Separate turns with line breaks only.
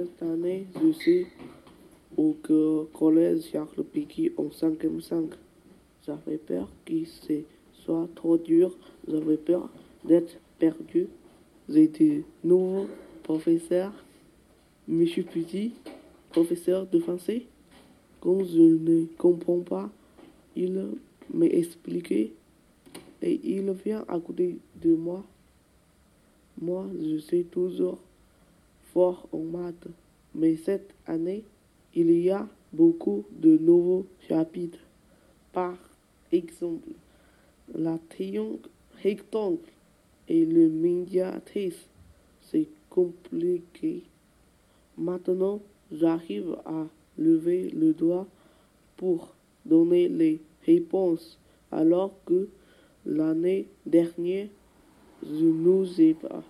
Cette année, je suis au collège Charles Piquet en 5e 5. J'avais peur que ce soit trop dur. J'avais peur d'être perdu. J'ai de nouveaux professeurs. Monsieur Petit, professeur de français. Quand je ne comprends pas, il m'explique et il vient à côté de moi. Moi, je suis toujours fort en maths, mais cette année, il y a beaucoup de nouveaux chapitres. Par exemple, la triangle rectangle et le médiatrice. C'est compliqué. Maintenant, j'arrive à lever le doigt pour donner les réponses, alors que l'année dernière, je n'osais pas.